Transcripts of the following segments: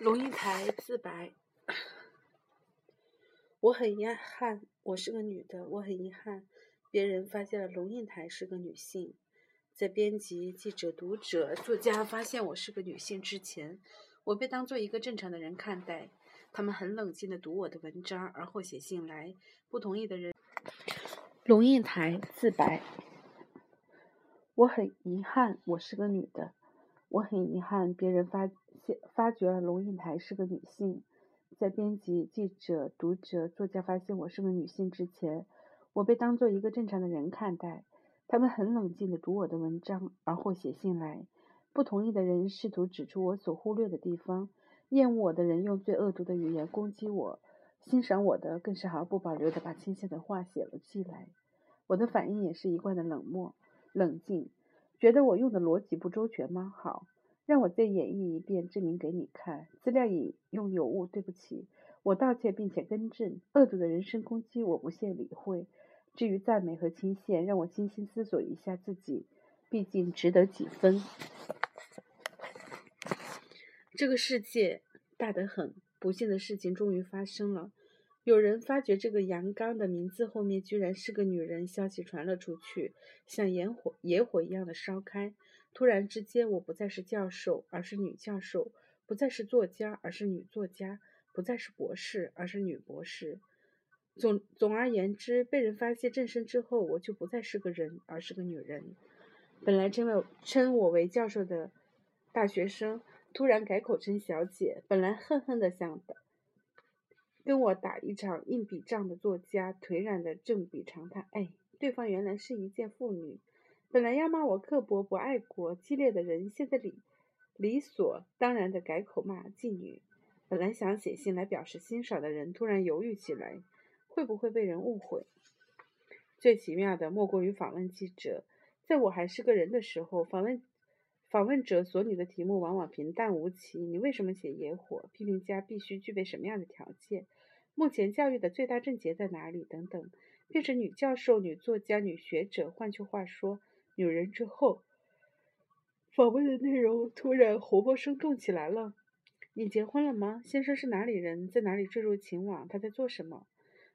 龙应台自白：我很遗憾，我是个女的。我很遗憾，别人发现了龙应台是个女性。在编辑、记者、读者、作家发现我是个女性之前，我被当做一个正常的人看待。他们很冷静地读我的文章，而后写信来。不同意的人。龙应台自白：我很遗憾，我是个女的。我很遗憾，别人发发觉龙应台是个女性。在编辑、记者、读者、作家发现我是个女性之前，我被当做一个正常的人看待。他们很冷静地读我的文章，而后写信来。不同意的人试图指出我所忽略的地方，厌恶我的人用最恶毒的语言攻击我，欣赏我的更是毫不保留地把亲切的话写了寄来。我的反应也是一贯的冷漠、冷静。觉得我用的逻辑不周全吗？好，让我再演绎一遍，证明给你看。资料引用有误，对不起，我道歉并且更正。恶毒的人身攻击，我不屑理会。至于赞美和倾羡，让我精心思索一下自己，毕竟值得几分。这个世界大得很，不幸的事情终于发生了。有人发觉这个杨刚的名字后面居然是个女人，消息传了出去，像野火野火一样的烧开。突然之间，我不再是教授，而是女教授；不再是作家，而是女作家；不再是博士，而是女博士。总总而言之，被人发现正身之后，我就不再是个人，而是个女人。本来称为称我为教授的大学生，突然改口称小姐。本来恨恨的想的。跟我打一场硬笔仗的作家颓然的正比长叹：“哎，对方原来是一件妇女。本来要骂我刻薄不爱国、激烈的人，现在理理所当然的改口骂妓女。本来想写信来表示欣赏的人，突然犹豫起来，会不会被人误会？最奇妙的莫过于访问记者，在我还是个人的时候，访问访问者所拟的题目往往平淡无奇。你为什么写野火？批评家必须具备什么样的条件？”目前教育的最大症结在哪里？等等，变成女教授、女作家、女学者，换句话说，女人之后，访问的内容突然活泼生动起来了。你结婚了吗？先生是哪里人？在哪里坠入情网？他在做什么？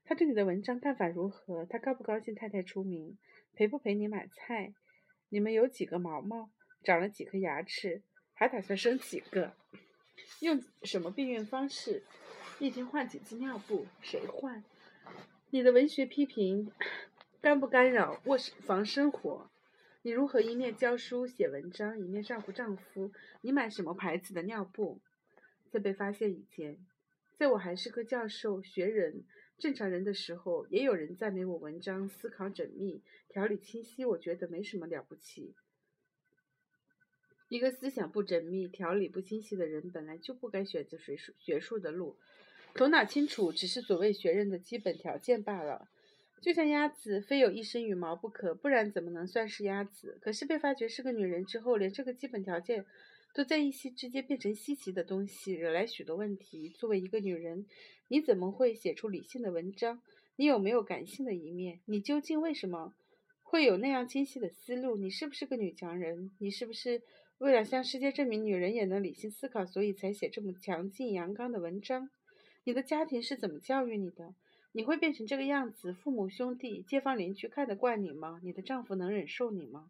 他对你的文章看法如何？他高不高兴太太出名？陪不陪你买菜？你们有几个毛毛？长了几颗牙齿？还打算生几个？用什么避孕方式？一天换几次尿布？谁换？你的文学批评 干不干扰卧室房生活？你如何一面教书写文章，一面照顾丈夫？你买什么牌子的尿布？在被发现以前，在我还是个教授、学人、正常人的时候，也有人赞美我文章思考缜密、条理清晰。我觉得没什么了不起。一个思想不缜密、条理不清晰的人，本来就不该选择学术学术的路。头脑清楚只是所谓学人的基本条件罢了。就像鸭子，非有一身羽毛不可，不然怎么能算是鸭子？可是被发觉是个女人之后，连这个基本条件都在一夕之间变成稀奇的东西，惹来许多问题。作为一个女人，你怎么会写出理性的文章？你有没有感性的一面？你究竟为什么会有那样清晰的思路？你是不是个女强人？你是不是？为了向世界证明女人也能理性思考，所以才写这么强劲阳刚的文章。你的家庭是怎么教育你的？你会变成这个样子，父母、兄弟、街坊邻居看得惯你吗？你的丈夫能忍受你吗？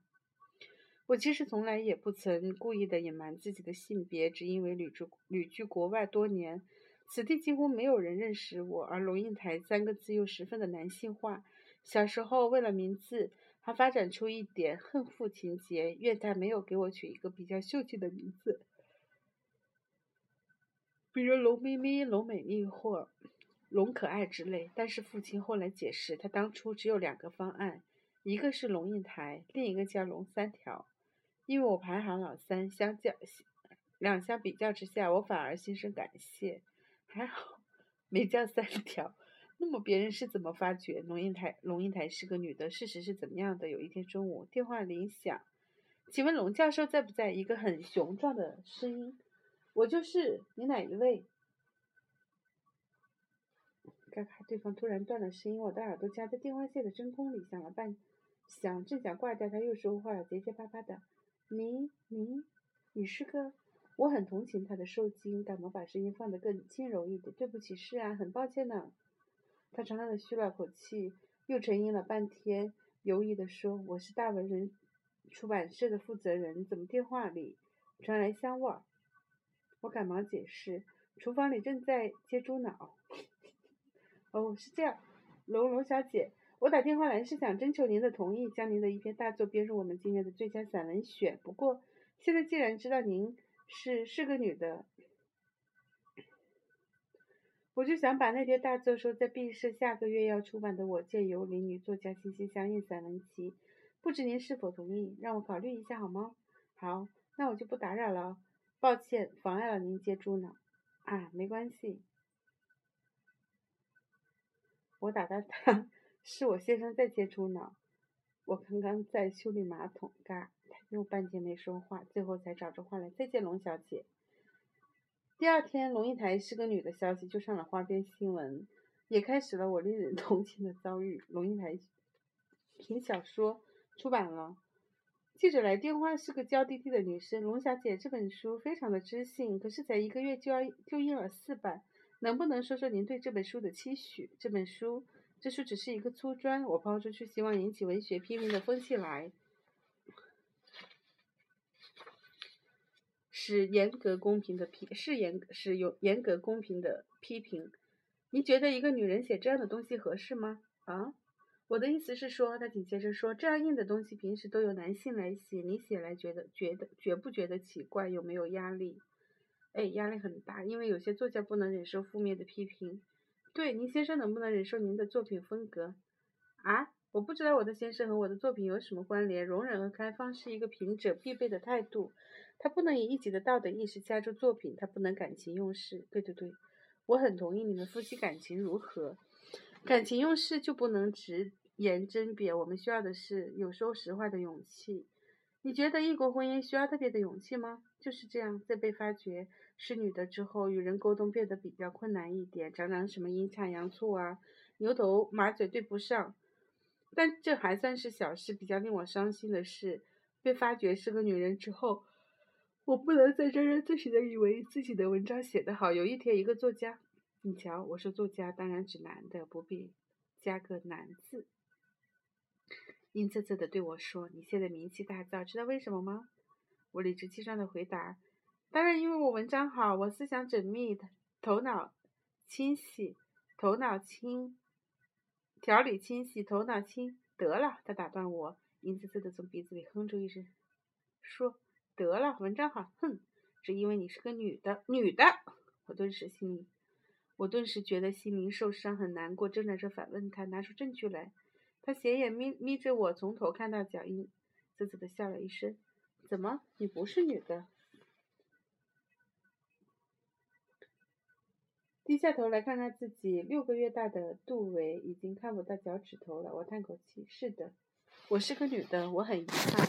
我其实从来也不曾故意的隐瞒自己的性别，只因为旅居旅居国外多年，此地几乎没有人认识我，而龙应台三个字又十分的男性化。小时候为了名字。还发展出一点恨父情节，怨他没有给我取一个比较秀气的名字，比如龙咪咪、龙美丽或龙可爱之类。但是父亲后来解释，他当初只有两个方案，一个是龙应台，另一个叫龙三条。因为我排行老三，相较两相比较之下，我反而心生感谢，还好没叫三条。那么别人是怎么发觉龙应台龙应台是个女的？事实是怎么样的？有一天中午，电话铃响，请问龙教授在不在？一个很雄壮的声音，我就是。你哪一位？咔咔，对方突然断了声音，我的耳朵夹在电话线的真空里，响了半响，正想挂掉，他又说话了，结结巴巴的：“你你你是个我很同情他的受惊，赶忙把声音放得更轻柔一点。对不起，是啊，很抱歉呢。他长长的吁了口气，又沉吟了半天，犹豫地说：“我是大文人出版社的负责人，怎么电话里传来香味儿？”我赶忙解释：“厨房里正在切猪脑。”哦，是这样，龙龙小姐，我打电话来是想征求您的同意，将您的一篇大作编入我们今年的最佳散文选。不过，现在既然知道您是是个女的，我就想把那篇大作收在毕设下个月要出版的《我见游离女作家心心相印散文集》，不知您是否同意？让我考虑一下好吗？好，那我就不打扰了。抱歉，妨碍了您接猪脑。啊，没关系。我打断他，是我先生在接猪脑。我刚刚在修理马桶。嘎，他又半天没说话，最后才找着话来。再见，龙小姐。第二天，龙应台是个女的消息就上了花边新闻，也开始了我令人 同情的遭遇。龙应台凭小说出版了。记者来电话是个娇滴滴的女生。龙小姐，这本书非常的知性，可是才一个月就要就印了四版。能不能说说您对这本书的期许？这本书，这书只是一个粗砖，我抛出去，希望引起文学批评的风气来，是严格公平的批，是严是有严格公平的批评。您觉得一个女人写这样的东西合适吗？啊，我的意思是说，他紧接着说，这样硬的东西平时都由男性来写，你写来觉得觉得觉不觉得奇怪？有没有压力？哎，压力很大，因为有些作家不能忍受负面的批评。对，您先生能不能忍受您的作品风格？啊，我不知道我的先生和我的作品有什么关联。容忍和开放是一个评者必备的态度。他不能以一己的道德意识加注作品，他不能感情用事。对对对，我很同意。你们夫妻感情如何？感情用事就不能直言甄别。我们需要的是有说实话的勇气。你觉得异国婚姻需要特别的勇气吗？就是这样，在被发觉。是女的之后，与人沟通变得比较困难一点，常常什么阴差阳错啊，牛头马嘴对不上。但这还算是小事。比较令我伤心的是，被发觉是个女人之后，我不能再沾沾自喜的以为自己的文章写得好。有一天，一个作家，你瞧，我是作家当然指男的，不必加个男字，阴恻恻的对我说：“你现在名气大噪，知道为什么吗？”我理直气壮的回答。当然，因为我文章好，我思想缜密，头脑清晰，头脑清，条理清晰，头脑清。得了，他打断我，阴恻恻的从鼻子里哼出一声，说：“得了，文章好，哼，只因为你是个女的，女的。”我顿时心里，我顿时觉得心灵受伤，很难过，挣扎着反问他，拿出证据来。他斜眼眯眯着我，从头看到脚，印，啧啧的笑了一声：“怎么，你不是女的？”低下头来看看自己六个月大的肚围，已经看不到脚趾头了。我叹口气：“是的，我是个女的，我很遗憾。”